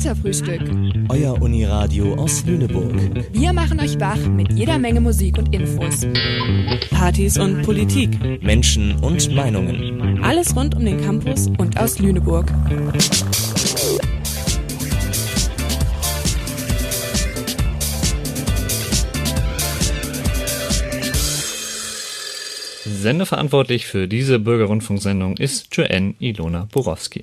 Katerfrühstück. Euer Uniradio aus Lüneburg. Wir machen euch wach mit jeder Menge Musik und Infos. Partys und Politik. Menschen und Meinungen. Alles rund um den Campus und aus Lüneburg. Sendeverantwortlich für diese Bürgerrundfunksendung ist Joanne Ilona Borowski.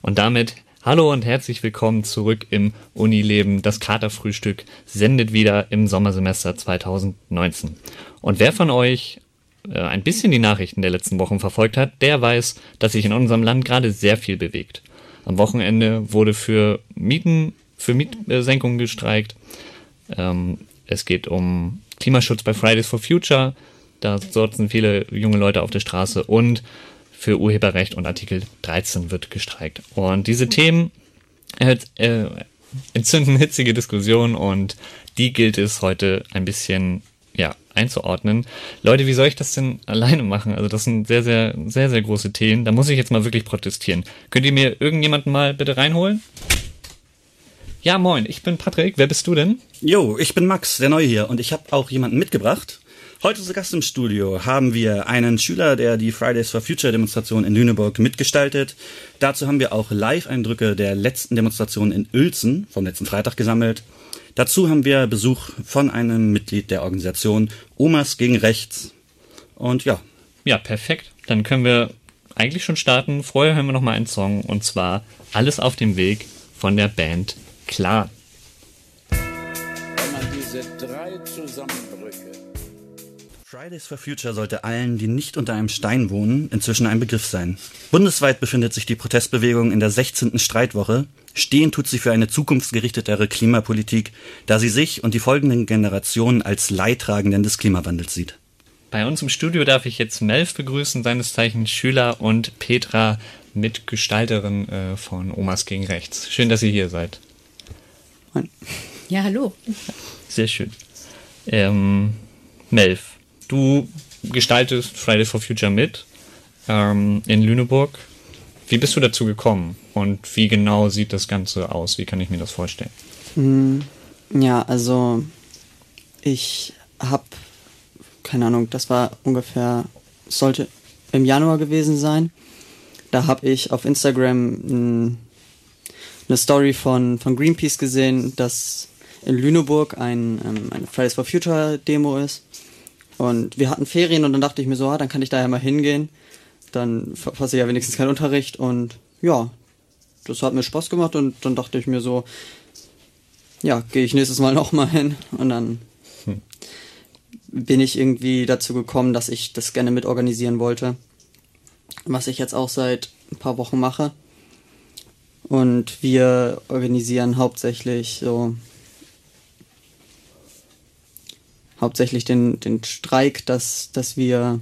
Und damit hallo und herzlich willkommen zurück im Unileben. Das Katerfrühstück sendet wieder im Sommersemester 2019. Und wer von euch äh, ein bisschen die Nachrichten der letzten Wochen verfolgt hat, der weiß, dass sich in unserem Land gerade sehr viel bewegt. Am Wochenende wurde für Mieten, für Mietsenkungen gestreikt. Ähm, es geht um Klimaschutz bei Fridays for Future. Da sitzen viele junge Leute auf der Straße und für Urheberrecht und Artikel 13 wird gestreikt. Und diese Themen äh, entzünden hitzige Diskussionen und die gilt es heute ein bisschen ja, einzuordnen. Leute, wie soll ich das denn alleine machen? Also das sind sehr, sehr, sehr, sehr große Themen. Da muss ich jetzt mal wirklich protestieren. Könnt ihr mir irgendjemanden mal bitte reinholen? Ja, moin, ich bin Patrick. Wer bist du denn? Jo, ich bin Max, der Neue hier und ich habe auch jemanden mitgebracht. Heute zu Gast im Studio haben wir einen Schüler, der die Fridays for Future Demonstration in Lüneburg mitgestaltet. Dazu haben wir auch Live-Eindrücke der letzten Demonstration in Uelzen vom letzten Freitag gesammelt. Dazu haben wir Besuch von einem Mitglied der Organisation Omas gegen Rechts. Und ja. Ja, perfekt. Dann können wir eigentlich schon starten. Vorher hören wir noch mal einen Song und zwar Alles auf dem Weg von der Band Klar. Wenn man diese drei Zusammenbrüche Fridays for Future sollte allen, die nicht unter einem Stein wohnen, inzwischen ein Begriff sein. Bundesweit befindet sich die Protestbewegung in der 16. Streitwoche. Stehen tut sie für eine zukunftsgerichtetere Klimapolitik, da sie sich und die folgenden Generationen als Leidtragenden des Klimawandels sieht. Bei uns im Studio darf ich jetzt Melf begrüßen, seines Zeichens Schüler und Petra, Mitgestalterin äh, von Omas gegen Rechts. Schön, dass ihr hier seid. Ja, hallo. Sehr schön. Ähm, Melf, Du gestaltest Fridays for Future mit ähm, in Lüneburg. Wie bist du dazu gekommen und wie genau sieht das Ganze aus? Wie kann ich mir das vorstellen? Hm, ja, also ich habe, keine Ahnung, das war ungefähr, sollte im Januar gewesen sein. Da habe ich auf Instagram eine Story von, von Greenpeace gesehen, dass in Lüneburg ein, ähm, eine Fridays for Future Demo ist. Und wir hatten Ferien und dann dachte ich mir so, ah, dann kann ich da ja mal hingehen. Dann verpasse ich ja wenigstens keinen Unterricht und ja, das hat mir Spaß gemacht und dann dachte ich mir so, ja, gehe ich nächstes Mal nochmal hin und dann hm. bin ich irgendwie dazu gekommen, dass ich das gerne mitorganisieren wollte. Was ich jetzt auch seit ein paar Wochen mache. Und wir organisieren hauptsächlich so hauptsächlich den, den Streik, dass, dass wir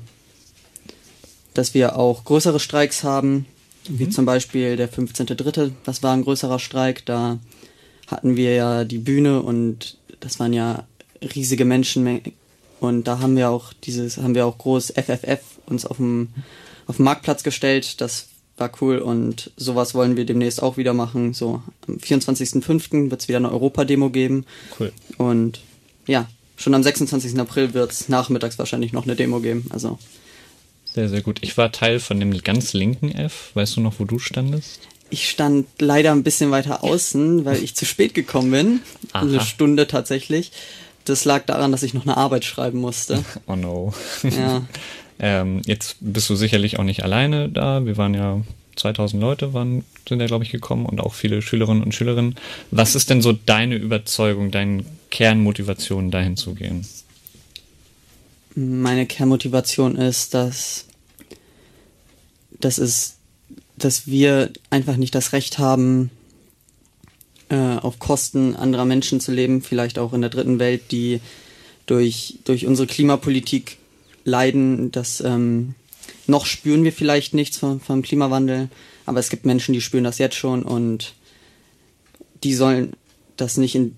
dass wir auch größere Streiks haben, mhm. wie zum Beispiel der 15.3., das war ein größerer Streik, da hatten wir ja die Bühne und das waren ja riesige Menschenmengen und da haben wir auch dieses, haben wir auch groß FFF uns auf dem, auf dem Marktplatz gestellt, das war cool und sowas wollen wir demnächst auch wieder machen, so am 24.05. wird es wieder eine Europa-Demo geben. Cool. Und ja, schon am 26. April wird es nachmittags wahrscheinlich noch eine Demo geben. Also. Sehr, sehr gut. Ich war Teil von dem ganz linken F. Weißt du noch, wo du standest? Ich stand leider ein bisschen weiter außen, weil ich zu spät gekommen bin. Aha. Eine Stunde tatsächlich. Das lag daran, dass ich noch eine Arbeit schreiben musste. Oh no. Ja. ähm, jetzt bist du sicherlich auch nicht alleine da. Wir waren ja 2000 Leute waren, sind ja, glaube ich, gekommen und auch viele Schülerinnen und Schülerinnen. Was ist denn so deine Überzeugung, deine Kernmotivation, dahin zu gehen? Meine Kernmotivation ist, dass, dass, es, dass wir einfach nicht das Recht haben, äh, auf Kosten anderer Menschen zu leben, vielleicht auch in der dritten Welt, die durch, durch unsere Klimapolitik leiden, dass ähm, noch spüren wir vielleicht nichts vom, vom Klimawandel, aber es gibt Menschen, die spüren das jetzt schon und die sollen das nicht in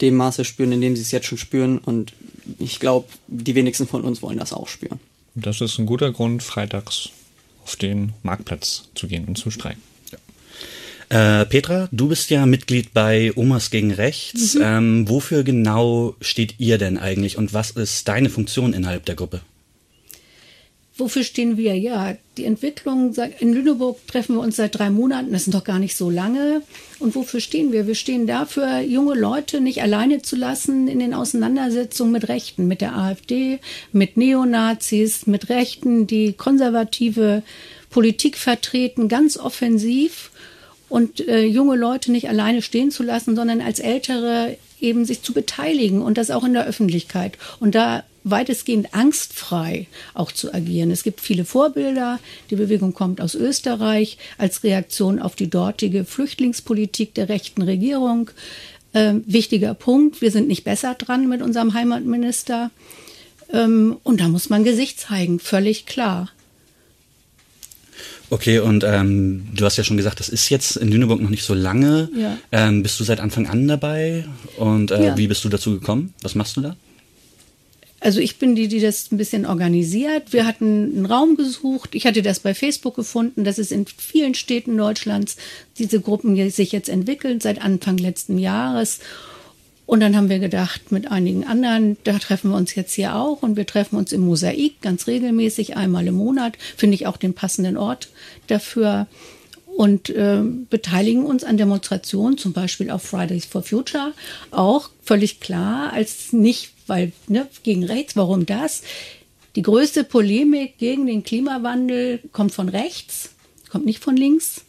dem Maße spüren, in dem sie es jetzt schon spüren. Und ich glaube, die wenigsten von uns wollen das auch spüren. Das ist ein guter Grund, freitags auf den Marktplatz zu gehen und zu streiken. Ja. Äh, Petra, du bist ja Mitglied bei Omas gegen Rechts. Mhm. Ähm, wofür genau steht ihr denn eigentlich und was ist deine Funktion innerhalb der Gruppe? Wofür stehen wir? Ja, die Entwicklung in Lüneburg treffen wir uns seit drei Monaten. Das sind doch gar nicht so lange. Und wofür stehen wir? Wir stehen dafür, junge Leute nicht alleine zu lassen in den Auseinandersetzungen mit Rechten, mit der AfD, mit Neonazis, mit Rechten, die konservative Politik vertreten, ganz offensiv und äh, junge Leute nicht alleine stehen zu lassen, sondern als Ältere eben sich zu beteiligen und das auch in der Öffentlichkeit. Und da weitestgehend angstfrei auch zu agieren. Es gibt viele Vorbilder. Die Bewegung kommt aus Österreich als Reaktion auf die dortige Flüchtlingspolitik der rechten Regierung. Ähm, wichtiger Punkt, wir sind nicht besser dran mit unserem Heimatminister. Ähm, und da muss man Gesicht zeigen, völlig klar. Okay, und ähm, du hast ja schon gesagt, das ist jetzt in Lüneburg noch nicht so lange. Ja. Ähm, bist du seit Anfang an dabei? Und äh, ja. wie bist du dazu gekommen? Was machst du da? Also ich bin die, die das ein bisschen organisiert. Wir hatten einen Raum gesucht. Ich hatte das bei Facebook gefunden, dass es in vielen Städten Deutschlands diese Gruppen sich jetzt entwickeln seit Anfang letzten Jahres. Und dann haben wir gedacht, mit einigen anderen, da treffen wir uns jetzt hier auch und wir treffen uns im Mosaik ganz regelmäßig, einmal im Monat. Finde ich auch den passenden Ort dafür und äh, beteiligen uns an Demonstrationen, zum Beispiel auf Fridays for Future, auch völlig klar, als nicht, weil ne, gegen rechts, warum das? Die größte Polemik gegen den Klimawandel kommt von rechts, kommt nicht von links.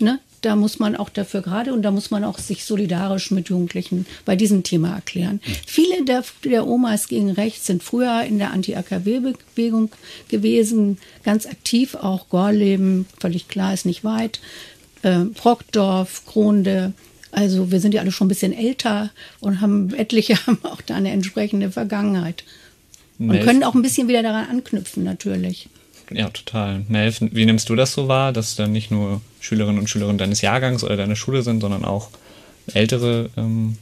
Ne? Da muss man auch dafür gerade und da muss man auch sich solidarisch mit Jugendlichen bei diesem Thema erklären. Viele der, der Omas gegen rechts sind früher in der Anti-AKW-Bewegung gewesen, ganz aktiv, auch Gorleben, völlig klar, ist nicht weit, äh, Brockdorf, Kronde, also wir sind ja alle schon ein bisschen älter und haben etliche haben auch da eine entsprechende Vergangenheit. Und können auch ein bisschen wieder daran anknüpfen, natürlich. Ja, total. Melf, wie nimmst du das so wahr, dass dann nicht nur Schülerinnen und Schüler deines Jahrgangs oder deiner Schule sind, sondern auch ältere ähm,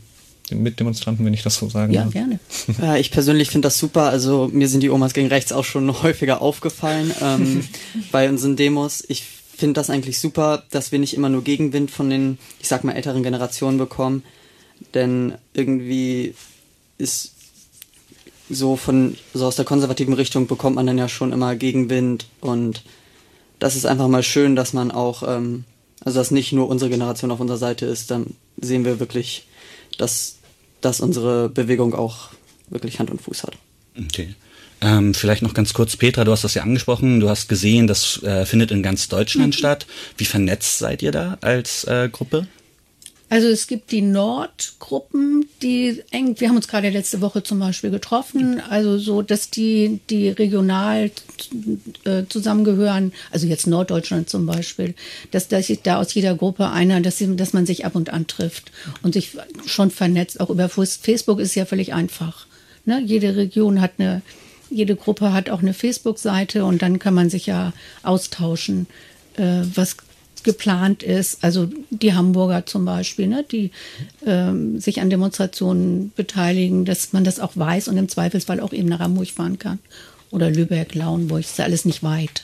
Mitdemonstranten, wenn ich das so sagen ja, darf? Ja, gerne. Ja, ich persönlich finde das super. Also mir sind die Omas gegen rechts auch schon häufiger aufgefallen ähm, bei unseren Demos. Ich finde das eigentlich super, dass wir nicht immer nur Gegenwind von den, ich sag mal, älteren Generationen bekommen. Denn irgendwie ist so von so aus der konservativen Richtung bekommt man dann ja schon immer Gegenwind und das ist einfach mal schön, dass man auch, ähm, also dass nicht nur unsere Generation auf unserer Seite ist, dann sehen wir wirklich, dass, dass unsere Bewegung auch wirklich Hand und Fuß hat. Okay. Ähm, vielleicht noch ganz kurz, Petra, du hast das ja angesprochen, du hast gesehen, das äh, findet in ganz Deutschland mhm. statt. Wie vernetzt seid ihr da als äh, Gruppe? Also es gibt die Nordgruppen, die eng, wir haben uns gerade letzte Woche zum Beispiel getroffen, also so, dass die, die regional äh, zusammengehören, also jetzt Norddeutschland zum Beispiel, dass, dass da aus jeder Gruppe einer, dass, sie, dass man sich ab und an trifft und sich schon vernetzt. Auch über Facebook ist ja völlig einfach. Ne? Jede Region hat eine, jede Gruppe hat auch eine Facebook-Seite und dann kann man sich ja austauschen, äh, was geplant ist. Also die Hamburger zum Beispiel, ne, die ähm, sich an Demonstrationen beteiligen, dass man das auch weiß und im Zweifelsfall auch eben nach Hamburg fahren kann. Oder Lübeck, Lauenburg, ist ja alles nicht weit.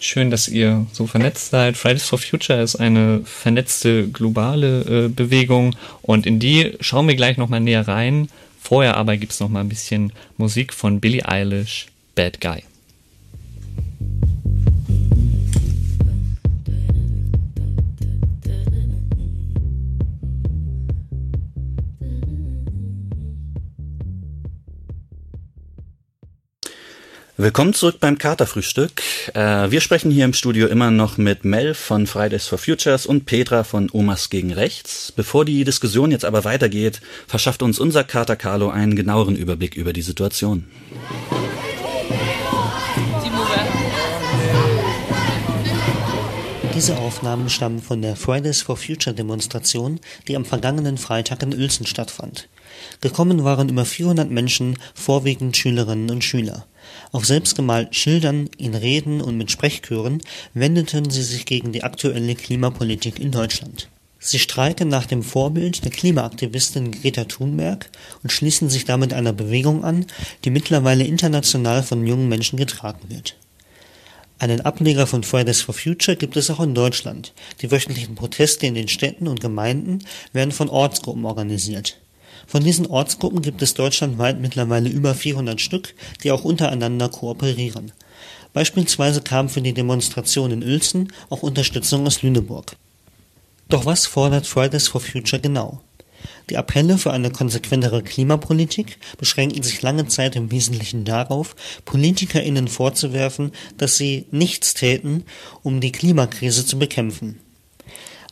Schön, dass ihr so vernetzt seid. Fridays for Future ist eine vernetzte globale äh, Bewegung und in die schauen wir gleich nochmal näher rein. Vorher aber gibt es nochmal ein bisschen Musik von Billie Eilish, Bad Guy. Willkommen zurück beim Katerfrühstück. Äh, wir sprechen hier im Studio immer noch mit Mel von Fridays for Futures und Petra von Omas gegen Rechts. Bevor die Diskussion jetzt aber weitergeht, verschafft uns unser Kater Carlo einen genaueren Überblick über die Situation. Diese Aufnahmen stammen von der Fridays for Future Demonstration, die am vergangenen Freitag in Uelzen stattfand. Gekommen waren über 400 Menschen, vorwiegend Schülerinnen und Schüler. Auf selbstgemalten Schildern, in Reden und mit Sprechchören wendeten sie sich gegen die aktuelle Klimapolitik in Deutschland. Sie streiken nach dem Vorbild der Klimaaktivistin Greta Thunberg und schließen sich damit einer Bewegung an, die mittlerweile international von jungen Menschen getragen wird. Einen Ableger von Fridays for Future gibt es auch in Deutschland. Die wöchentlichen Proteste in den Städten und Gemeinden werden von Ortsgruppen organisiert. Von diesen Ortsgruppen gibt es deutschlandweit mittlerweile über 400 Stück, die auch untereinander kooperieren. Beispielsweise kam für die Demonstration in Uelzen auch Unterstützung aus Lüneburg. Doch was fordert Fridays for Future genau? Die Appelle für eine konsequentere Klimapolitik beschränken sich lange Zeit im Wesentlichen darauf, PolitikerInnen vorzuwerfen, dass sie nichts täten, um die Klimakrise zu bekämpfen.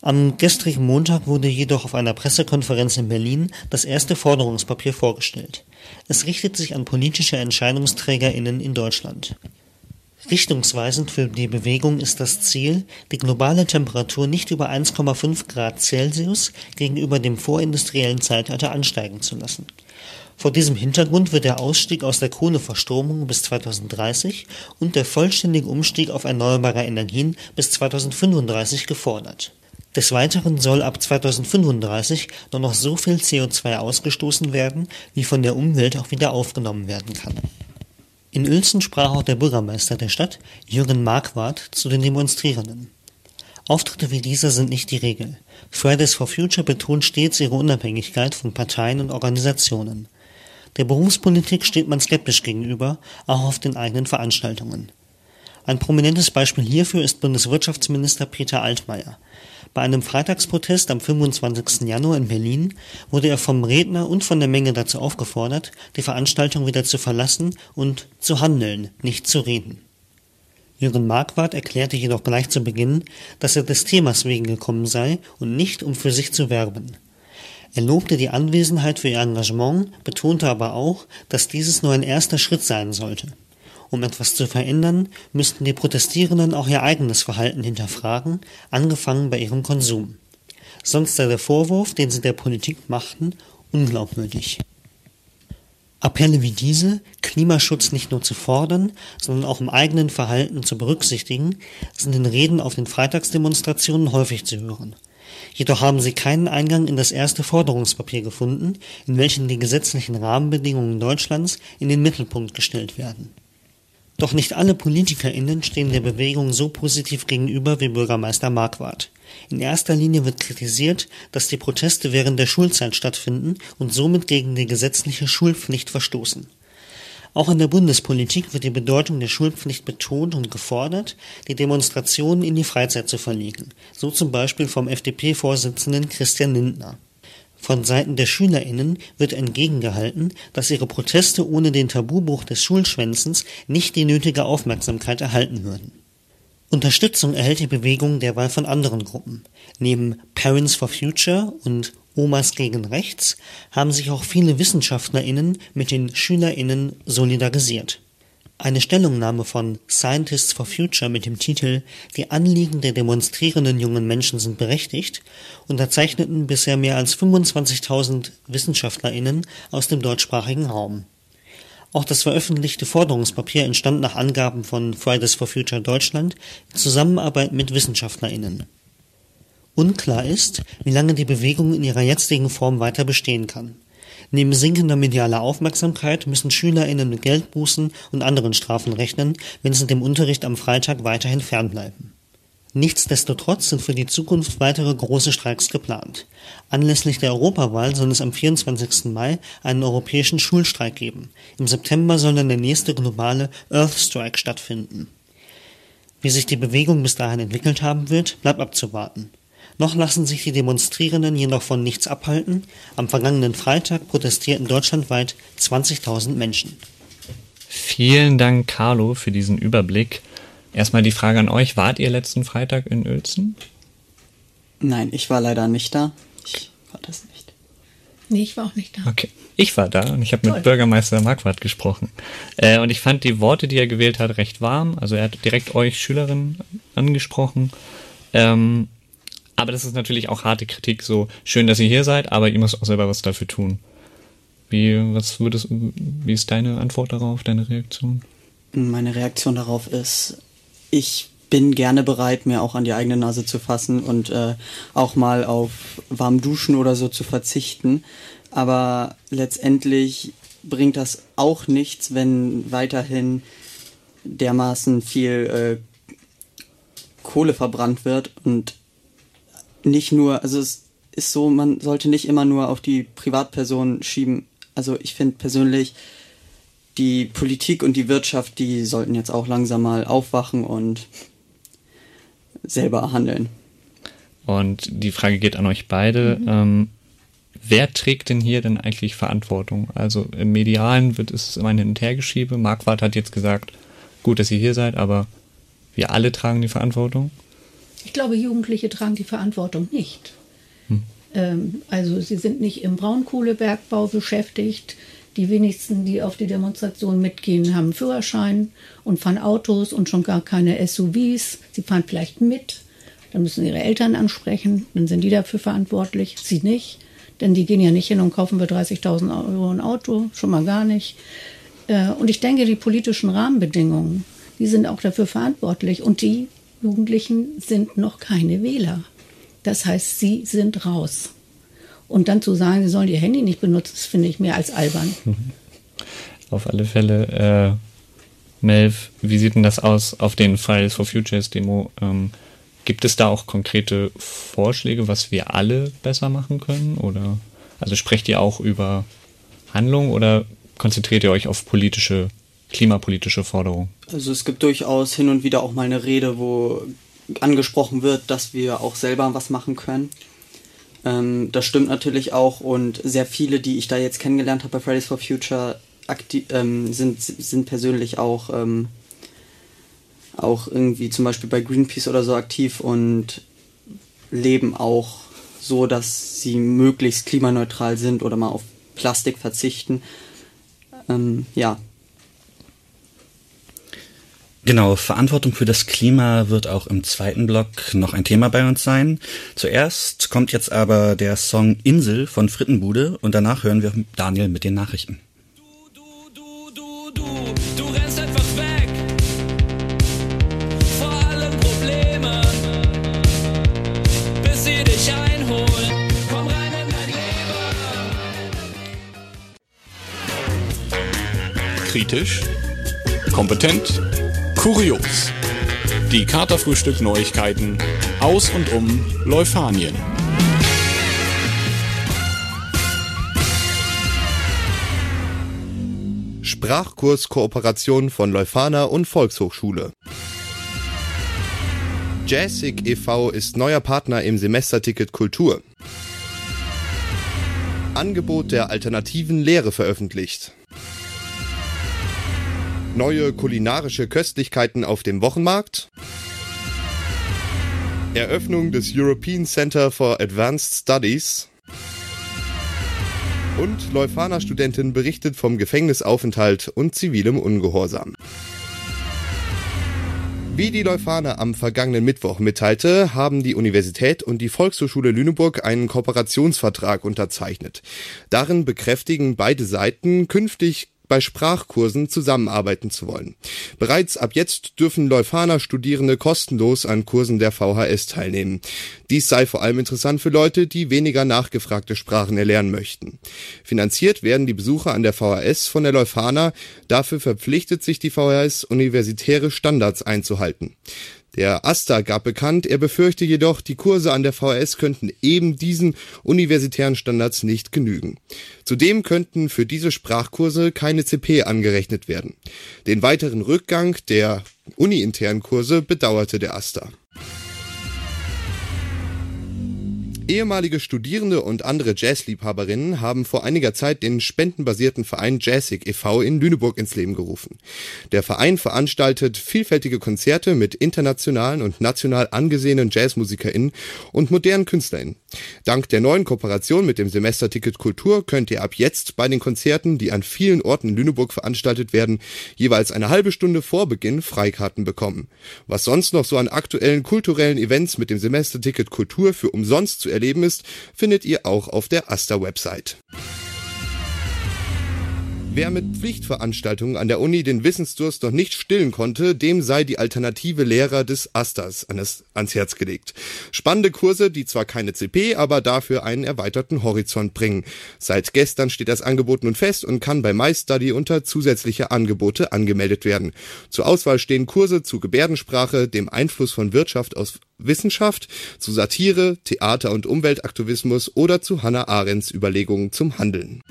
Am gestrigen Montag wurde jedoch auf einer Pressekonferenz in Berlin das erste Forderungspapier vorgestellt. Es richtet sich an politische EntscheidungsträgerInnen in Deutschland. Richtungsweisend für die Bewegung ist das Ziel, die globale Temperatur nicht über 1,5 Grad Celsius gegenüber dem vorindustriellen Zeitalter ansteigen zu lassen. Vor diesem Hintergrund wird der Ausstieg aus der Kohleverstromung bis 2030 und der vollständige Umstieg auf erneuerbare Energien bis 2035 gefordert des Weiteren soll ab 2035 nur noch so viel CO2 ausgestoßen werden, wie von der Umwelt auch wieder aufgenommen werden kann. In Uelzen sprach auch der Bürgermeister der Stadt, Jürgen Marquardt, zu den Demonstrierenden. Auftritte wie dieser sind nicht die Regel. Fridays for Future betont stets ihre Unabhängigkeit von Parteien und Organisationen. Der Berufspolitik steht man skeptisch gegenüber, auch auf den eigenen Veranstaltungen. Ein prominentes Beispiel hierfür ist Bundeswirtschaftsminister Peter Altmaier. Bei einem Freitagsprotest am 25. Januar in Berlin wurde er vom Redner und von der Menge dazu aufgefordert, die Veranstaltung wieder zu verlassen und zu handeln, nicht zu reden. Jürgen Marquardt erklärte jedoch gleich zu Beginn, dass er des Themas wegen gekommen sei und nicht um für sich zu werben. Er lobte die Anwesenheit für ihr Engagement, betonte aber auch, dass dieses nur ein erster Schritt sein sollte. Um etwas zu verändern, müssten die Protestierenden auch ihr eigenes Verhalten hinterfragen, angefangen bei ihrem Konsum. Sonst sei der Vorwurf, den sie der Politik machten, unglaubwürdig. Appelle wie diese, Klimaschutz nicht nur zu fordern, sondern auch im eigenen Verhalten zu berücksichtigen, sind in Reden auf den Freitagsdemonstrationen häufig zu hören. Jedoch haben sie keinen Eingang in das erste Forderungspapier gefunden, in welchem die gesetzlichen Rahmenbedingungen Deutschlands in den Mittelpunkt gestellt werden. Doch nicht alle PolitikerInnen stehen der Bewegung so positiv gegenüber wie Bürgermeister Marquardt. In erster Linie wird kritisiert, dass die Proteste während der Schulzeit stattfinden und somit gegen die gesetzliche Schulpflicht verstoßen. Auch in der Bundespolitik wird die Bedeutung der Schulpflicht betont und gefordert, die Demonstrationen in die Freizeit zu verlegen, so zum Beispiel vom FDP-Vorsitzenden Christian Lindner. Von Seiten der SchülerInnen wird entgegengehalten, dass ihre Proteste ohne den Tabubruch des Schulschwänzens nicht die nötige Aufmerksamkeit erhalten würden. Unterstützung erhält die Bewegung derweil von anderen Gruppen. Neben Parents for Future und Omas gegen Rechts haben sich auch viele WissenschaftlerInnen mit den SchülerInnen solidarisiert eine Stellungnahme von Scientists for Future mit dem Titel Die Anliegen der demonstrierenden jungen Menschen sind berechtigt unterzeichneten bisher mehr als 25.000 WissenschaftlerInnen aus dem deutschsprachigen Raum. Auch das veröffentlichte Forderungspapier entstand nach Angaben von Fridays for Future Deutschland in Zusammenarbeit mit WissenschaftlerInnen. Unklar ist, wie lange die Bewegung in ihrer jetzigen Form weiter bestehen kann Neben sinkender medialer Aufmerksamkeit müssen SchülerInnen mit Geldbußen und anderen Strafen rechnen, wenn sie dem Unterricht am Freitag weiterhin fernbleiben. Nichtsdestotrotz sind für die Zukunft weitere große Streiks geplant. Anlässlich der Europawahl soll es am 24. Mai einen europäischen Schulstreik geben. Im September soll dann der nächste globale Earth Strike stattfinden. Wie sich die Bewegung bis dahin entwickelt haben wird, bleibt abzuwarten. Noch lassen sich die Demonstrierenden jedoch von nichts abhalten. Am vergangenen Freitag protestierten deutschlandweit 20.000 Menschen. Vielen Dank, Carlo, für diesen Überblick. Erstmal die Frage an euch, wart ihr letzten Freitag in Uelzen? Nein, ich war leider nicht da. Ich war das nicht. Nee, ich war auch nicht da. Okay. Ich war da und ich habe mit Bürgermeister Marquardt gesprochen. Äh, und ich fand die Worte, die er gewählt hat, recht warm. Also er hat direkt euch Schülerinnen angesprochen. Ähm, aber das ist natürlich auch harte Kritik, so schön, dass ihr hier seid, aber ihr müsst auch selber was dafür tun. Wie, was würdest, wie ist deine Antwort darauf, deine Reaktion? Meine Reaktion darauf ist, ich bin gerne bereit, mir auch an die eigene Nase zu fassen und äh, auch mal auf warm Duschen oder so zu verzichten. Aber letztendlich bringt das auch nichts, wenn weiterhin dermaßen viel äh, Kohle verbrannt wird und nicht nur, also es ist so, man sollte nicht immer nur auf die Privatpersonen schieben. Also ich finde persönlich, die Politik und die Wirtschaft, die sollten jetzt auch langsam mal aufwachen und selber handeln. Und die Frage geht an euch beide. Mhm. Ähm, wer trägt denn hier denn eigentlich Verantwortung? Also im Medialen wird es immer ein Hin- und Hergeschiebe. Marquardt hat jetzt gesagt, gut, dass ihr hier seid, aber wir alle tragen die Verantwortung? Ich glaube, Jugendliche tragen die Verantwortung nicht. Hm. Ähm, also sie sind nicht im Braunkohlebergbau beschäftigt. Die wenigsten, die auf die Demonstration mitgehen, haben Führerschein und fahren Autos und schon gar keine SUVs. Sie fahren vielleicht mit. Dann müssen ihre Eltern ansprechen. Dann sind die dafür verantwortlich. Sie nicht. Denn die gehen ja nicht hin und kaufen für 30.000 Euro ein Auto. Schon mal gar nicht. Äh, und ich denke, die politischen Rahmenbedingungen, die sind auch dafür verantwortlich. Und die Jugendlichen sind noch keine Wähler. Das heißt, sie sind raus. Und dann zu sagen, sie sollen ihr Handy nicht benutzen, das finde ich mehr als albern. Auf alle Fälle, äh, Melv, wie sieht denn das aus auf den Fridays for Futures Demo? Ähm, gibt es da auch konkrete Vorschläge, was wir alle besser machen können? Oder also sprecht ihr auch über Handlung oder konzentriert ihr euch auf politische, klimapolitische Forderungen? Also es gibt durchaus hin und wieder auch mal eine Rede, wo angesprochen wird, dass wir auch selber was machen können. Ähm, das stimmt natürlich auch und sehr viele, die ich da jetzt kennengelernt habe bei Fridays for Future, ähm, sind, sind persönlich auch, ähm, auch irgendwie zum Beispiel bei Greenpeace oder so aktiv und leben auch so, dass sie möglichst klimaneutral sind oder mal auf Plastik verzichten. Ähm, ja, Genau, Verantwortung für das Klima wird auch im zweiten Block noch ein Thema bei uns sein. Zuerst kommt jetzt aber der Song Insel von Frittenbude und danach hören wir Daniel mit den Nachrichten. Kritisch, kompetent, Kurios. Die Katerfrühstück Neuigkeiten aus und um Leufanien. Sprachkurskooperation von Leuphana und Volkshochschule. Jazzig e.V. ist neuer Partner im Semesterticket Kultur. Angebot der alternativen Lehre veröffentlicht neue kulinarische Köstlichkeiten auf dem Wochenmarkt, Eröffnung des European Center for Advanced Studies und Leuphana-Studentin berichtet vom Gefängnisaufenthalt und zivilem Ungehorsam. Wie die Leuphana am vergangenen Mittwoch mitteilte, haben die Universität und die Volkshochschule Lüneburg einen Kooperationsvertrag unterzeichnet. Darin bekräftigen beide Seiten künftig bei Sprachkursen zusammenarbeiten zu wollen. Bereits ab jetzt dürfen Leuphana Studierende kostenlos an Kursen der VHS teilnehmen. Dies sei vor allem interessant für Leute, die weniger nachgefragte Sprachen erlernen möchten. Finanziert werden die Besucher an der VHS von der Leuphana, dafür verpflichtet sich die VHS universitäre Standards einzuhalten. Der Asta gab bekannt, er befürchte jedoch, die Kurse an der VHS könnten eben diesen universitären Standards nicht genügen. Zudem könnten für diese Sprachkurse keine CP angerechnet werden. Den weiteren Rückgang der uni-internen Kurse bedauerte der Asta. Ehemalige Studierende und andere Jazzliebhaberinnen haben vor einiger Zeit den spendenbasierten Verein Jazzig e.V. in Lüneburg ins Leben gerufen. Der Verein veranstaltet vielfältige Konzerte mit internationalen und national angesehenen JazzmusikerInnen und modernen KünstlerInnen. Dank der neuen Kooperation mit dem Semesterticket Kultur könnt ihr ab jetzt bei den Konzerten, die an vielen Orten in Lüneburg veranstaltet werden, jeweils eine halbe Stunde vor Beginn Freikarten bekommen. Was sonst noch so an aktuellen kulturellen Events mit dem Semesterticket Kultur für umsonst zu erleben ist, findet ihr auch auf der Asta-Website. Wer mit Pflichtveranstaltungen an der Uni den Wissensdurst noch nicht stillen konnte, dem sei die alternative Lehrer des Asters ans Herz gelegt. Spannende Kurse, die zwar keine CP, aber dafür einen erweiterten Horizont bringen. Seit gestern steht das Angebot nun fest und kann bei MyStudy unter zusätzliche Angebote angemeldet werden. Zur Auswahl stehen Kurse zu Gebärdensprache, dem Einfluss von Wirtschaft aus Wissenschaft, zu Satire, Theater und Umweltaktivismus oder zu Hannah Arendts Überlegungen zum Handeln.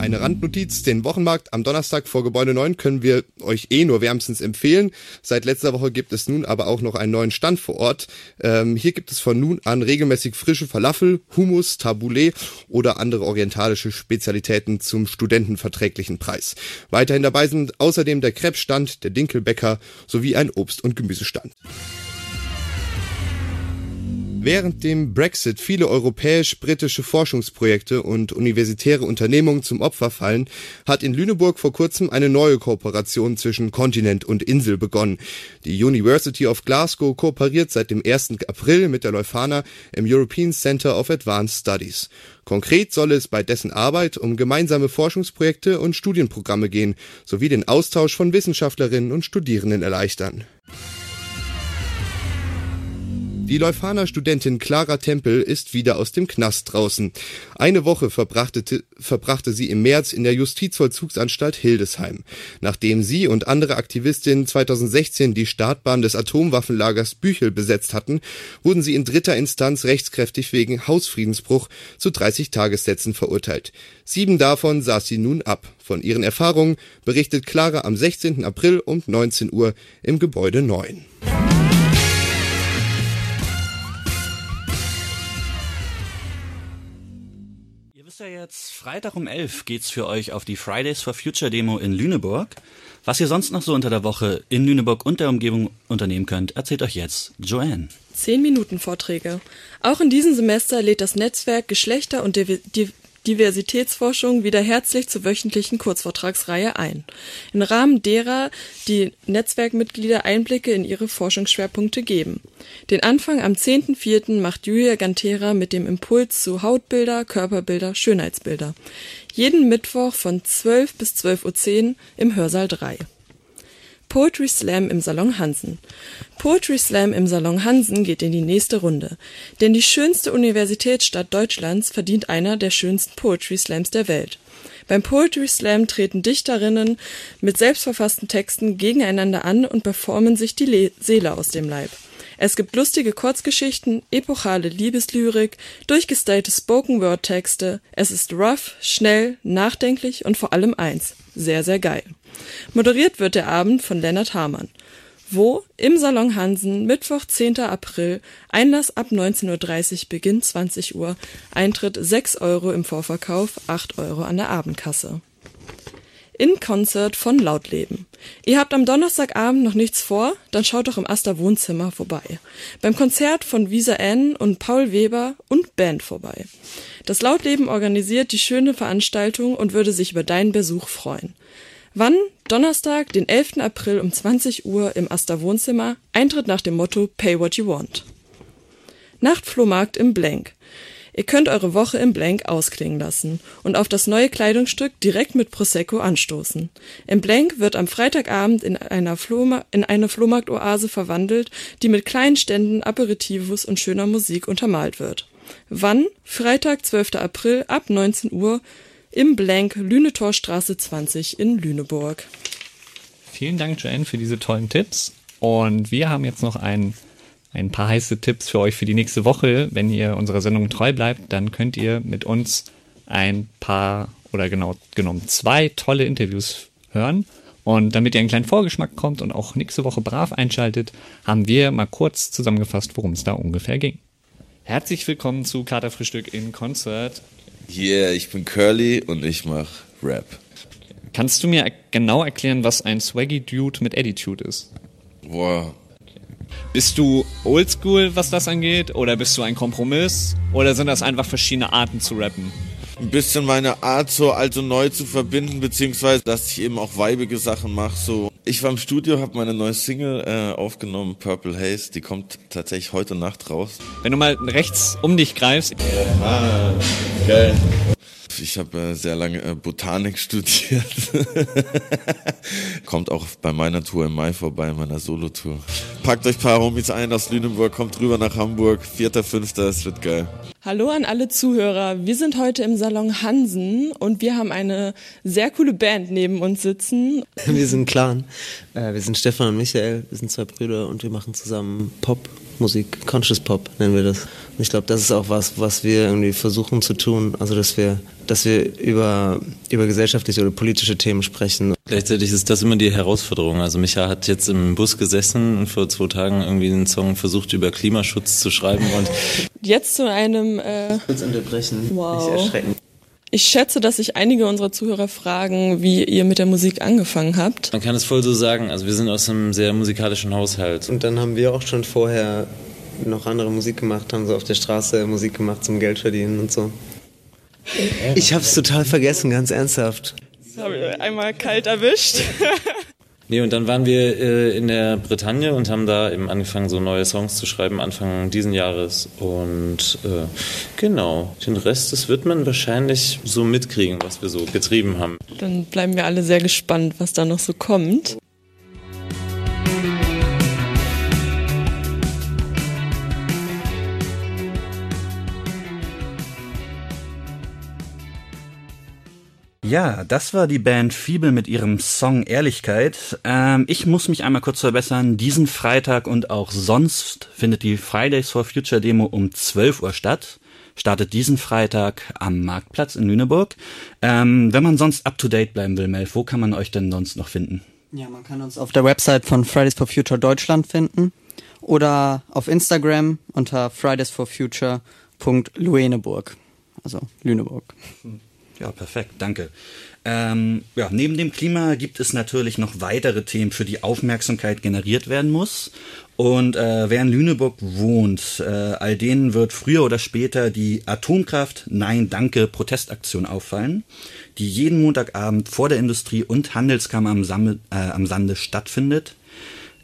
Eine Randnotiz, den Wochenmarkt am Donnerstag vor Gebäude 9 können wir euch eh nur wärmstens empfehlen. Seit letzter Woche gibt es nun aber auch noch einen neuen Stand vor Ort. Ähm, hier gibt es von nun an regelmäßig frische Falafel, Hummus, Tabbouleh oder andere orientalische Spezialitäten zum studentenverträglichen Preis. Weiterhin dabei sind außerdem der Krebsstand, der Dinkelbäcker sowie ein Obst- und Gemüsestand. Während dem Brexit viele europäisch-britische Forschungsprojekte und universitäre Unternehmungen zum Opfer fallen, hat in Lüneburg vor kurzem eine neue Kooperation zwischen Kontinent und Insel begonnen. Die University of Glasgow kooperiert seit dem 1. April mit der Leuphana im European Center of Advanced Studies. Konkret soll es bei dessen Arbeit um gemeinsame Forschungsprojekte und Studienprogramme gehen, sowie den Austausch von Wissenschaftlerinnen und Studierenden erleichtern. Die Leuphana Studentin Clara Tempel ist wieder aus dem Knast draußen. Eine Woche verbrachte, verbrachte sie im März in der Justizvollzugsanstalt Hildesheim. Nachdem sie und andere Aktivistinnen 2016 die Startbahn des Atomwaffenlagers Büchel besetzt hatten, wurden sie in dritter Instanz rechtskräftig wegen Hausfriedensbruch zu 30 Tagessätzen verurteilt. Sieben davon saß sie nun ab. Von ihren Erfahrungen berichtet Clara am 16. April um 19 Uhr im Gebäude 9. ja jetzt Freitag um 11 geht's für euch auf die Fridays for Future Demo in Lüneburg. Was ihr sonst noch so unter der Woche in Lüneburg und der Umgebung unternehmen könnt, erzählt euch jetzt Joanne. 10 Minuten Vorträge. Auch in diesem Semester lädt das Netzwerk Geschlechter und Diversitätsforschung wieder herzlich zur wöchentlichen Kurzvortragsreihe ein, im Rahmen derer die Netzwerkmitglieder Einblicke in ihre Forschungsschwerpunkte geben. Den Anfang am 10.04. macht Julia Gantera mit dem Impuls zu Hautbilder, Körperbilder, Schönheitsbilder. Jeden Mittwoch von 12 bis 12.10 Uhr im Hörsaal 3. Poetry Slam im Salon Hansen. Poetry Slam im Salon Hansen geht in die nächste Runde. Denn die schönste Universitätsstadt Deutschlands verdient einer der schönsten Poetry Slams der Welt. Beim Poetry Slam treten Dichterinnen mit selbstverfassten Texten gegeneinander an und performen sich die Le Seele aus dem Leib. Es gibt lustige Kurzgeschichten, epochale Liebeslyrik, durchgestylte Spoken-Word-Texte. Es ist rough, schnell, nachdenklich und vor allem eins: sehr, sehr geil. Moderiert wird der Abend von Lennart Hamann. Wo? Im Salon Hansen, Mittwoch, 10. April. Einlass ab 19.30 Uhr, Beginn 20 Uhr. Eintritt 6 Euro im Vorverkauf, 8 Euro an der Abendkasse. In Concert von Lautleben. Ihr habt am Donnerstagabend noch nichts vor? Dann schaut doch im Aster Wohnzimmer vorbei. Beim Konzert von Visa N und Paul Weber und Band vorbei. Das Lautleben organisiert die schöne Veranstaltung und würde sich über deinen Besuch freuen. Wann? Donnerstag, den 11. April um 20 Uhr im Aster Wohnzimmer. Eintritt nach dem Motto Pay What You Want. Nachtflohmarkt im Blank. Ihr könnt eure Woche im Blank ausklingen lassen und auf das neue Kleidungsstück direkt mit Prosecco anstoßen. Im Blank wird am Freitagabend in, einer Flohma in eine Flohmarktoase verwandelt, die mit kleinen Ständen, Aperitivus und schöner Musik untermalt wird. Wann? Freitag, 12. April ab 19 Uhr im Blank Lünetorstraße 20 in Lüneburg. Vielen Dank, Joanne, für diese tollen Tipps. Und wir haben jetzt noch ein, ein paar heiße Tipps für euch für die nächste Woche. Wenn ihr unserer Sendung treu bleibt, dann könnt ihr mit uns ein paar oder genau genommen zwei tolle Interviews hören. Und damit ihr einen kleinen Vorgeschmack kommt und auch nächste Woche brav einschaltet, haben wir mal kurz zusammengefasst, worum es da ungefähr ging. Herzlich willkommen zu Katerfrühstück in Konzert. Yeah, ich bin Curly und ich mach Rap. Kannst du mir genau erklären, was ein Swaggy Dude mit Attitude ist? Boah. Bist du oldschool, was das angeht? Oder bist du ein Kompromiss? Oder sind das einfach verschiedene Arten zu rappen? Ein bisschen meine Art so alt und neu zu verbinden, beziehungsweise dass ich eben auch weibige Sachen mache. So, ich war im Studio, habe meine neue Single äh, aufgenommen, Purple Haze. Die kommt tatsächlich heute Nacht raus. Wenn du mal rechts um dich greifst. Ah, geil. Ich habe äh, sehr lange äh, Botanik studiert. kommt auch bei meiner Tour im Mai vorbei, meiner Solo-Tour. Packt euch ein paar Homies ein aus Lüneburg, kommt rüber nach Hamburg. 4.5. Es wird geil. Hallo an alle Zuhörer. Wir sind heute im Salon Hansen und wir haben eine sehr coole Band neben uns sitzen. Wir sind Clan. Äh, wir sind Stefan und Michael. Wir sind zwei Brüder und wir machen zusammen Popmusik, Conscious Pop nennen wir das. Und ich glaube, das ist auch was, was wir irgendwie versuchen zu tun. Also, dass wir, dass wir über, über gesellschaftliche oder politische Themen sprechen. Gleichzeitig ist das immer die Herausforderung. Also Micha hat jetzt im Bus gesessen und vor zwei Tagen irgendwie einen Song versucht über Klimaschutz zu schreiben und Jetzt zu einem äh, kurz unterbrechen. Wow. Nicht erschrecken. Ich schätze, dass sich einige unserer Zuhörer fragen, wie ihr mit der Musik angefangen habt. man kann es voll so sagen. Also wir sind aus einem sehr musikalischen Haushalt. Und dann haben wir auch schon vorher noch andere Musik gemacht, haben so auf der Straße Musik gemacht zum Geld verdienen und so. Ich hab's total vergessen, ganz ernsthaft. Das habe ich einmal kalt erwischt. Nee, und dann waren wir äh, in der Bretagne und haben da eben angefangen, so neue Songs zu schreiben, Anfang diesen Jahres. Und äh, genau, den Rest, das wird man wahrscheinlich so mitkriegen, was wir so getrieben haben. Dann bleiben wir alle sehr gespannt, was da noch so kommt. Ja, das war die Band Fiebel mit ihrem Song Ehrlichkeit. Ähm, ich muss mich einmal kurz verbessern. Diesen Freitag und auch sonst findet die Fridays for Future Demo um 12 Uhr statt. Startet diesen Freitag am Marktplatz in Lüneburg. Ähm, wenn man sonst up to date bleiben will, Mel, wo kann man euch denn sonst noch finden? Ja, man kann uns auf der Website von Fridays for Future Deutschland finden oder auf Instagram unter fridaysforfuture.lueneburg. Also Lüneburg. Ja, perfekt, danke. Ähm, ja, neben dem Klima gibt es natürlich noch weitere Themen, für die Aufmerksamkeit generiert werden muss. Und äh, wer in Lüneburg wohnt, äh, all denen wird früher oder später die Atomkraft Nein Danke Protestaktion auffallen, die jeden Montagabend vor der Industrie- und Handelskammer am, Samme, äh, am Sande stattfindet.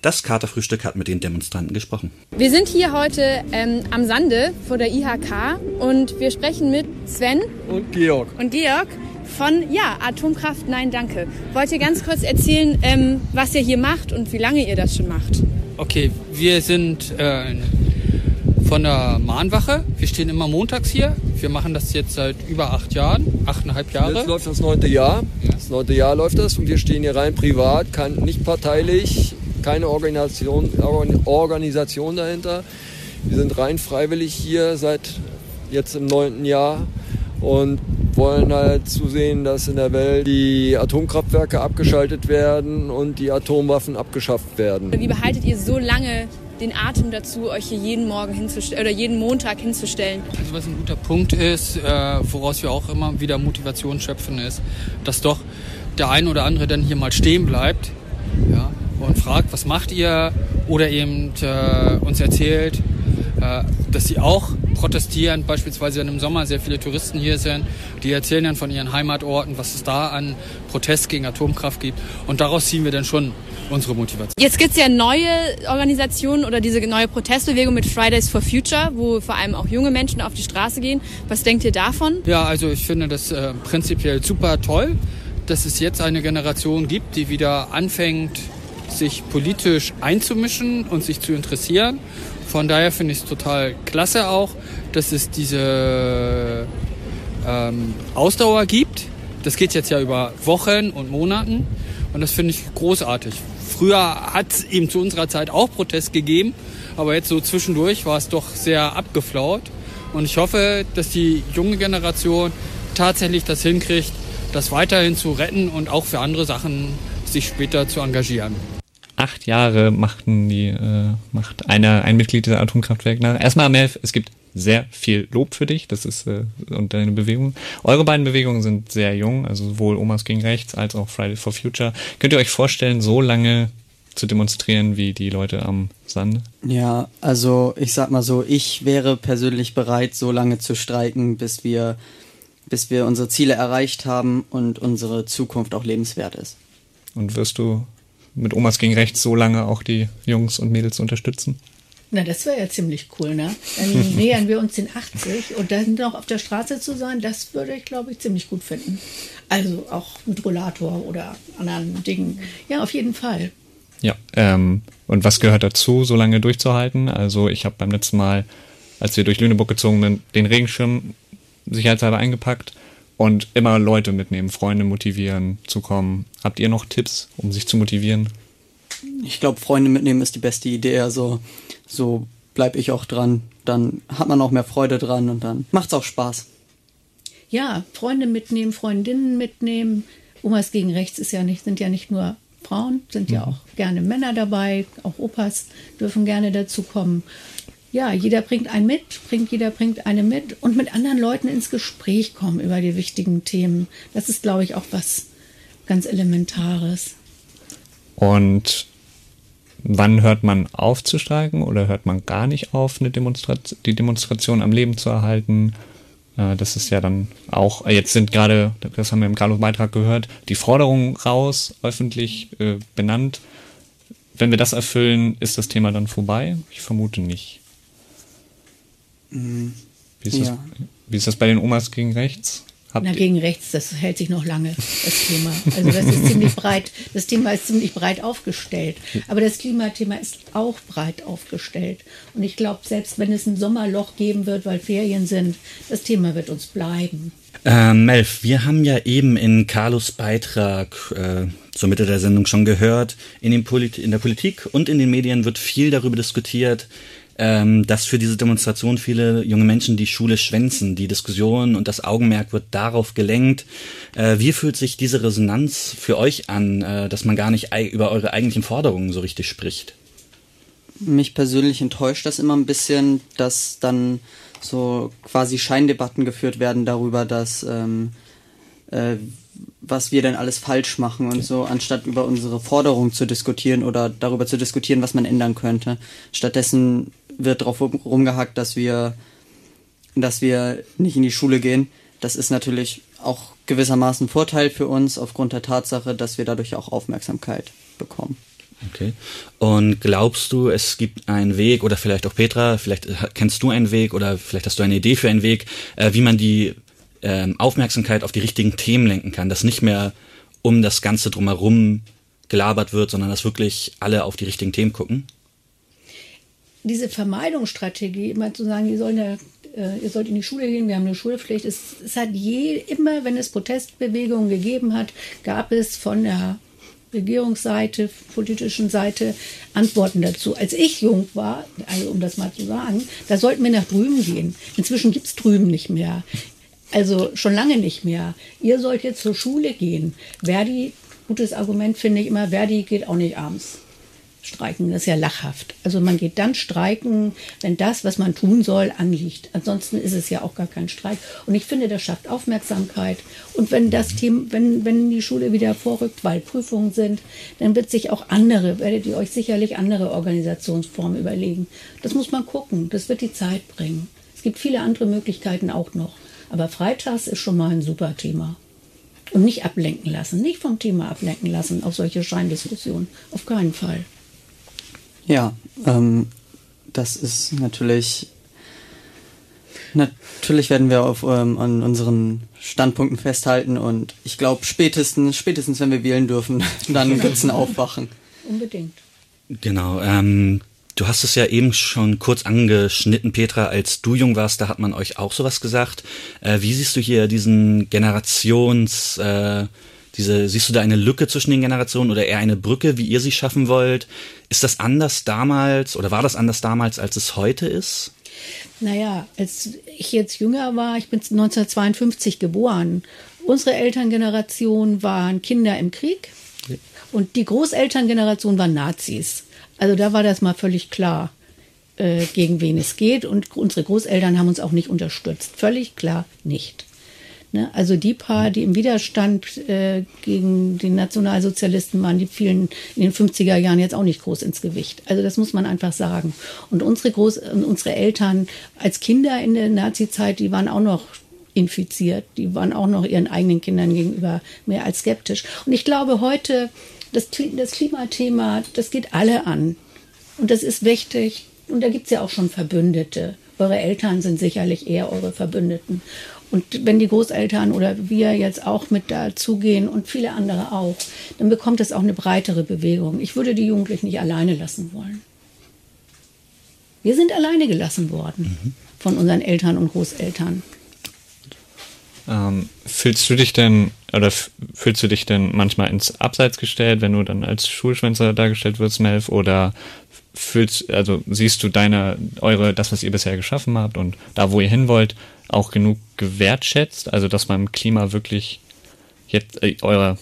Das Katerfrühstück hat mit den Demonstranten gesprochen. Wir sind hier heute ähm, am Sande vor der IHK und wir sprechen mit Sven Und Georg. und Georg von ja, Atomkraft Nein Danke. Wollt ihr ganz kurz erzählen, ähm, was ihr hier macht und wie lange ihr das schon macht? Okay, wir sind äh, von der Mahnwache. Wir stehen immer montags hier. Wir machen das jetzt seit über acht Jahren, achteinhalb Jahre. Jetzt läuft das neunte Jahr. Das neunte Jahr läuft das und wir stehen hier rein privat, kein, nicht parteilich, keine Organisation, Organ- Organisation dahinter. Wir sind rein freiwillig hier seit jetzt im neunten Jahr und wollen halt zusehen, dass in der Welt die Atomkraftwerke abgeschaltet werden und die Atomwaffen abgeschafft werden. Wie behaltet ihr so lange den Atem dazu, euch hier jeden Morgen hinzustellen oder jeden Montag hinzustellen? Also was ein guter Punkt ist, äh, woraus wir auch immer wieder Motivation schöpfen, ist, dass doch der ein oder andere dann hier mal stehen bleibt ja, und fragt, was macht ihr? Oder eben äh, uns erzählt, äh, dass sie auch protestieren, beispielsweise wenn im Sommer sehr viele Touristen hier sind. Die erzählen dann von ihren Heimatorten, was es da an Protest gegen Atomkraft gibt. Und daraus ziehen wir dann schon unsere Motivation. Jetzt gibt's ja neue Organisationen oder diese neue Protestbewegung mit Fridays for Future, wo vor allem auch junge Menschen auf die Straße gehen. Was denkt ihr davon? Ja, also ich finde das äh, prinzipiell super toll, dass es jetzt eine Generation gibt, die wieder anfängt, sich politisch einzumischen und sich zu interessieren. Von daher finde ich es total klasse auch, dass es diese ähm, Ausdauer gibt. Das geht jetzt ja über Wochen und Monaten und das finde ich großartig. Früher hat es eben zu unserer Zeit auch Protest gegeben, aber jetzt so zwischendurch war es doch sehr abgeflaut. Und ich hoffe, dass die junge Generation tatsächlich das hinkriegt, das weiterhin zu retten und auch für andere Sachen sich später zu engagieren. Acht Jahre machten die, äh, macht einer, ein Mitglied dieser Atomkraftwerk nach. Erstmal, Melf, es gibt sehr viel Lob für dich, das ist äh, und deine Bewegung. Eure beiden Bewegungen sind sehr jung, also sowohl Omas gegen Rechts als auch Friday for Future. Könnt ihr euch vorstellen, so lange zu demonstrieren wie die Leute am Sande? Ja, also ich sag mal so, ich wäre persönlich bereit, so lange zu streiken, bis wir, bis wir unsere Ziele erreicht haben und unsere Zukunft auch lebenswert ist. Und wirst du mit Omas gegen Rechts so lange auch die Jungs und Mädels unterstützen? Na, das wäre ja ziemlich cool, ne? Dann nähern wir uns den 80 und dann noch auf der Straße zu sein, das würde ich, glaube ich, ziemlich gut finden. Also auch mit Rollator oder anderen Dingen. Ja, auf jeden Fall. Ja, ähm, und was gehört dazu, so lange durchzuhalten? Also ich habe beim letzten Mal, als wir durch Lüneburg gezogen sind, den Regenschirm sicherheitshalber eingepackt und immer Leute mitnehmen, Freunde motivieren zu kommen. Habt ihr noch Tipps, um sich zu motivieren? Ich glaube, Freunde mitnehmen ist die beste Idee. Also so bleibe ich auch dran. Dann hat man auch mehr Freude dran und dann macht es auch Spaß. Ja, Freunde mitnehmen, Freundinnen mitnehmen. Omas gegen rechts ist ja nicht, sind ja nicht nur Frauen, sind ja auch gerne Männer dabei, auch Opas dürfen gerne dazu kommen. Ja, jeder bringt einen mit, bringt, jeder bringt eine mit und mit anderen Leuten ins Gespräch kommen über die wichtigen Themen. Das ist, glaube ich, auch was ganz Elementares. Und wann hört man auf zu steigen oder hört man gar nicht auf, eine Demonstration, die Demonstration am Leben zu erhalten? Äh, das ist ja dann auch, jetzt sind gerade, das haben wir im Carlos-Beitrag gehört, die Forderungen raus, öffentlich äh, benannt. Wenn wir das erfüllen, ist das Thema dann vorbei? Ich vermute nicht. Mhm. Wie ist, Ja. das, wie ist das bei den Omas gegen rechts? Na, gegen rechts, das hält sich noch lange, das Thema. Also das ist ziemlich breit, das Thema ist ziemlich breit aufgestellt. Aber das Klimathema ist auch breit aufgestellt. Und ich glaube, selbst wenn es ein Sommerloch geben wird, weil Ferien sind, das Thema wird uns bleiben. Ähm, Melf, wir haben ja eben in Carlos Beitrag äh, zur Mitte der Sendung schon gehört, in, in der Politik und in den Medien wird viel darüber diskutiert, ähm, dass für diese Demonstration viele junge Menschen die Schule schwänzen. Die Diskussion und das Augenmerk wird darauf gelenkt. Äh, wie fühlt sich diese Resonanz für euch an, äh, dass man gar nicht über eure eigentlichen Forderungen so richtig spricht? Mich persönlich enttäuscht das immer ein bisschen, dass dann so quasi Scheindebatten geführt werden darüber, dass ähm, äh, was wir denn alles falsch machen und so, anstatt über unsere Forderungen zu diskutieren oder darüber zu diskutieren, was man ändern könnte. Stattdessen wird darauf rumgehackt, dass wir, dass wir nicht in die Schule gehen. Das ist natürlich auch gewissermaßen Vorteil für uns aufgrund der Tatsache, dass wir dadurch auch Aufmerksamkeit bekommen. Okay. Und glaubst du, es gibt einen Weg, oder vielleicht auch Petra, vielleicht äh, kennst du einen Weg oder vielleicht hast du eine Idee für einen Weg, äh, wie man die ähm, Aufmerksamkeit auf die richtigen Themen lenken kann, dass nicht mehr um das Ganze drumherum gelabert wird, sondern dass wirklich alle auf die richtigen Themen gucken? Diese Vermeidungsstrategie, immer zu sagen, ihr, sollt, ja, äh, ihr sollt in die Schule gehen, wir haben eine Schulpflicht, es, es hat je, immer, wenn es Protestbewegungen gegeben hat, gab es von der Regierungsseite, politischen Seite Antworten dazu. Als ich jung war, also um das mal zu sagen, da sollten wir nach drüben gehen. Inzwischen gibt es drüben nicht mehr. Also schon lange nicht mehr. Ihr sollt jetzt zur Schule gehen. Verdi, gutes Argument finde ich immer, Verdi geht auch nicht abends streiken. Das ist ja lachhaft. Also man geht dann streiken, wenn das, was man tun soll, anliegt. Ansonsten ist es ja auch gar kein Streik. Und ich finde, das schafft Aufmerksamkeit. Und wenn das Thema, wenn, wenn die Schule wieder vorrückt, weil Prüfungen sind, dann wird sich auch andere, werdet ihr euch sicherlich andere Organisationsformen überlegen. Das muss man gucken. Das wird die Zeit bringen. Es gibt viele andere Möglichkeiten auch noch. Aber Freitags ist schon mal ein super Thema. Und nicht ablenken lassen, nicht vom Thema ablenken lassen auf solche Scheindiskussionen. Auf keinen Fall. Ja, ähm, das ist natürlich. Natürlich werden wir auf, ähm, an unseren Standpunkten festhalten und ich glaube, spätestens, spätestens wenn wir wählen dürfen, dann wird es ein Aufwachen. Unbedingt. Genau. Ähm, du hast es ja eben schon kurz angeschnitten, Petra, als du jung warst, da hat man euch auch sowas gesagt. Äh, wie siehst du hier diesen Generations, äh, diese, siehst du da eine Lücke zwischen den Generationen oder eher eine Brücke, wie ihr sie schaffen wollt? Ist das anders damals oder war das anders damals, als es heute ist? Naja, als ich jetzt jünger war, ich bin 1952 geboren. Unsere Elterngeneration waren Kinder im Krieg und die Großelterngeneration waren Nazis. Also da war das mal völlig klar, äh, gegen wen es geht. Und unsere Großeltern haben uns auch nicht unterstützt. Völlig klar nicht. Ne? Also die paar, die im Widerstand äh, gegen die Nationalsozialisten waren, die fielen in den 50er Jahren jetzt auch nicht groß ins Gewicht. Also das muss man einfach sagen. Und unsere, Groß unsere Eltern als Kinder in der Nazizeit, die waren auch noch infiziert. Die waren auch noch ihren eigenen Kindern gegenüber mehr als skeptisch. Und ich glaube heute, das, das Klimathema, das geht alle an. Und das ist wichtig. Und da gibt es ja auch schon Verbündete. Eure Eltern sind sicherlich eher eure Verbündeten. Und wenn die Großeltern oder wir jetzt auch mit dazugehen und viele andere auch, dann bekommt es auch eine breitere Bewegung. Ich würde die Jugendlichen nicht alleine lassen wollen. Wir sind alleine gelassen worden mhm. von unseren Eltern und Großeltern. Ähm, fühlst du dich denn oder fühlst du dich denn manchmal ins Abseits gestellt, wenn du dann als Schulschwänzer dargestellt wirst, Melf, oder fühlst, also siehst du deine, eure, das, was ihr bisher geschaffen habt und da, wo ihr hin wollt, auch genug gewertschätzt? Also, dass beim Klima wirklich jetzt, äh, eure,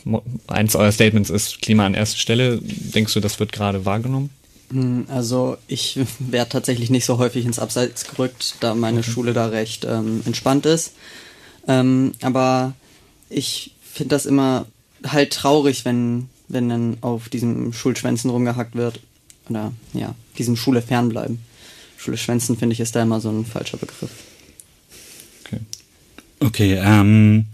eins eurer Statements ist Klima an erster Stelle. Denkst du, das wird gerade wahrgenommen? Hm, also ich werde tatsächlich nicht so häufig ins Abseits gerückt, da meine okay. Schule da recht ähm, entspannt ist. Ähm, aber ich finde das immer halt traurig, wenn, wenn dann auf diesem Schulschwänzen rumgehackt wird. Oder ja, diesem Schule fernbleiben. Schule schwänzen, finde ich, ist da immer so ein falscher Begriff. Okay. Ähm,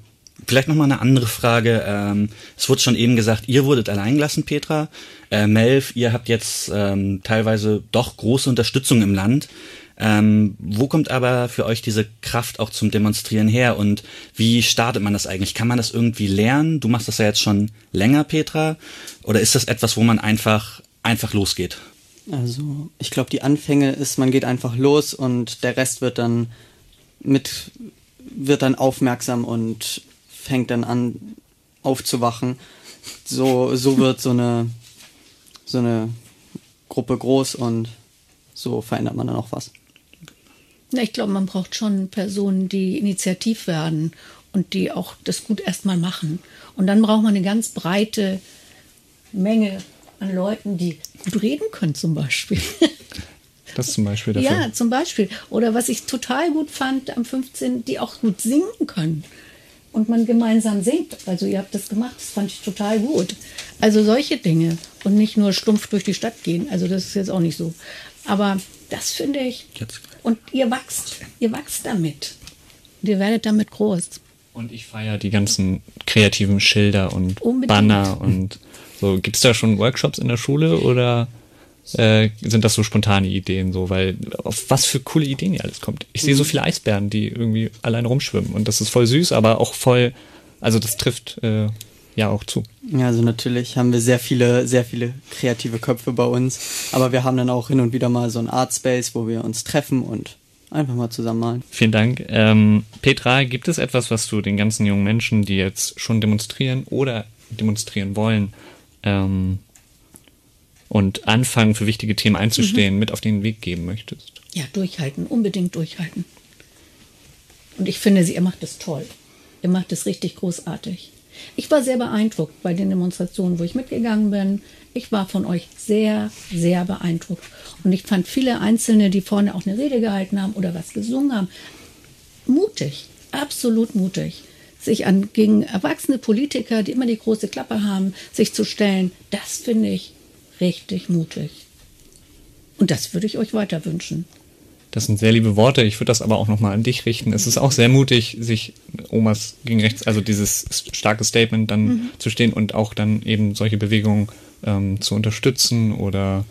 vielleicht nochmal eine andere Frage. Ähm, es wurde schon eben gesagt, ihr wurdet alleingelassen, Petra. Äh, Melv, ihr habt jetzt ähm, teilweise doch große Unterstützung im Land. Ähm, wo kommt aber für euch diese Kraft auch zum Demonstrieren her und wie startet man das eigentlich? Kann man das irgendwie lernen? Du machst das ja jetzt schon länger, Petra. Oder ist das etwas, wo man einfach, einfach losgeht? Also, ich glaube, die Anfänge ist, man geht einfach los und der Rest wird dann mit, wird dann aufmerksam und fängt dann an aufzuwachen. So, so wird so eine, so eine Gruppe groß und so verändert man dann auch was. Ich glaube, man braucht schon Personen, die initiativ werden und die auch das gut erstmal machen. Und dann braucht man eine ganz breite Menge an Leuten, die gut reden können, zum Beispiel. Das zum Beispiel dafür. Ja, zum Beispiel. Oder was ich total gut fand am 15., die auch gut singen können. Und man gemeinsam singt. Also ihr habt das gemacht, das fand ich total gut. Also solche Dinge. Und nicht nur stumpf durch die Stadt gehen. Also das ist jetzt auch nicht so. Aber das finde ich. Und ihr wachst, ihr wachst damit. Und ihr werdet damit groß. Und ich feiere die ganzen kreativen Schilder und Unbedingt. Banner und so. Gibt es da schon Workshops in der Schule oder äh, sind das so spontane Ideen so? Weil auf was für coole Ideen ihr alles kommt. Ich sehe so mhm. viele Eisbären, die irgendwie alleine rumschwimmen und das ist voll süß, aber auch voll, also das trifft äh, ja auch zu. Ja, also natürlich haben wir sehr viele, sehr viele kreative Köpfe bei uns, aber wir haben dann auch hin und wieder mal so ein Art Space, wo wir uns treffen und einfach mal zusammen malen. Vielen Dank. Ähm, Petra, gibt es etwas, was du den ganzen jungen Menschen, die jetzt schon demonstrieren oder demonstrieren wollen, ähm, und anfangen, für wichtige Themen einzustehen, mhm. mit auf den Weg geben möchtest? Ja, durchhalten, unbedingt durchhalten. Und ich finde, sie, ihr macht es toll. Ihr macht es richtig großartig. Ich war sehr beeindruckt bei den Demonstrationen, wo ich mitgegangen bin. Ich war von euch sehr, sehr beeindruckt. Und ich fand viele Einzelne, die vorne auch eine Rede gehalten haben oder was gesungen haben, mutig, absolut mutig. Sich an, gegen erwachsene Politiker, die immer die große Klappe haben, sich zu stellen, das finde ich richtig mutig. Und das würde ich euch weiter wünschen. Das sind sehr liebe Worte. Ich würde das aber auch nochmal an dich richten. Es ist auch sehr mutig, sich Omas gegen rechts, also dieses starke Statement dann mhm. zu stehen und auch dann eben solche Bewegungen ähm, zu unterstützen oder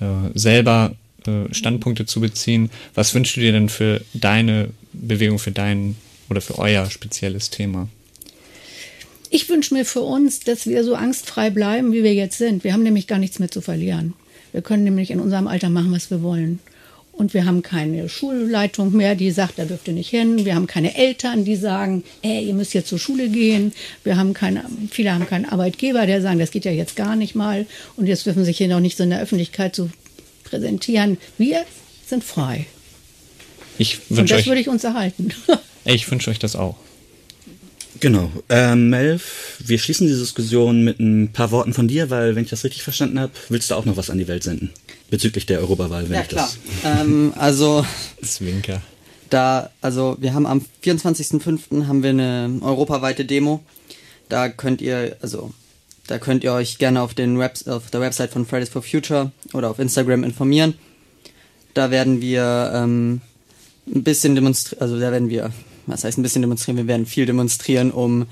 äh, selber äh, Standpunkte zu beziehen. Was wünschst du dir denn für deine Bewegung, für dein oder für euer spezielles Thema? Ich wünsche mir für uns, dass wir so angstfrei bleiben, wie wir jetzt sind. Wir haben nämlich gar nichts mehr zu verlieren. Wir können nämlich in unserem Alter machen, was wir wollen. Und wir haben keine Schulleitung mehr, die sagt, da dürft ihr nicht hin. Wir haben keine Eltern, die sagen, ey, ihr müsst jetzt zur Schule gehen. Wir haben keine, viele haben keinen Arbeitgeber, der sagen, das geht ja jetzt gar nicht mal. Und jetzt dürfen sich hier noch nicht so in der Öffentlichkeit so präsentieren. Wir sind frei. Ich Und das euch, würde ich uns erhalten. ich wünsche euch das auch. Genau. Äh, Melv, wir schließen die Diskussion mit ein paar Worten von dir, weil, wenn ich das richtig verstanden habe, willst du auch noch was an die Welt senden. Bezüglich der Europawahl, wenn ja, ich klar. das. ähm, also. Zwinker. Da, also wir haben am 24.05. haben wir eine europaweite Demo. Da könnt ihr, also da könnt ihr euch gerne auf, den Web, auf der Website von Fridays for Future oder auf Instagram informieren. Da werden wir ähm, ein bisschen demonstrieren, also da werden wir was heißt ein bisschen demonstrieren, wir werden viel demonstrieren, um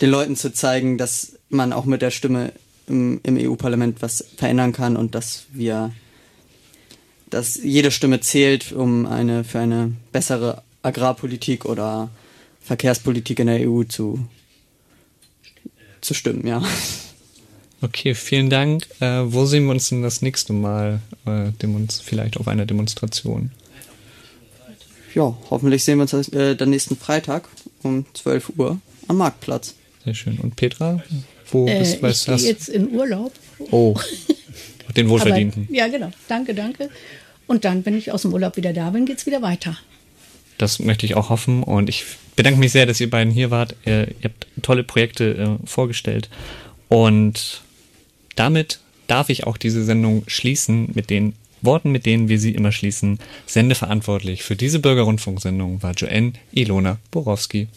den Leuten zu zeigen, dass man auch mit der Stimme im, im EU-Parlament was verändern kann und dass wir dass jede Stimme zählt, um eine für eine bessere Agrarpolitik oder Verkehrspolitik in der EU zu, zu stimmen, ja. Okay, vielen Dank. Äh, wo sehen wir uns denn das nächste Mal? Äh, vielleicht auf einer Demonstration? Ja, hoffentlich sehen wir uns äh, dann nächsten Freitag um 12 Uhr am Marktplatz. Sehr schön. Und Petra, wo Äh, bist ich was gehe jetzt in Urlaub. Oh, den wohlverdienten. Aber, ja, genau. Danke, danke. Und dann, wenn ich aus dem Urlaub wieder da bin, geht's wieder weiter. Das möchte ich auch hoffen und ich bedanke mich sehr, dass ihr beiden hier wart. Ihr, ihr habt tolle Projekte äh, vorgestellt und damit darf ich auch diese Sendung schließen mit den Worten, mit denen wir sie immer schließen. Sendeverantwortlich für diese Bürgerrundfunksendung war Joanne Ilona Borowski.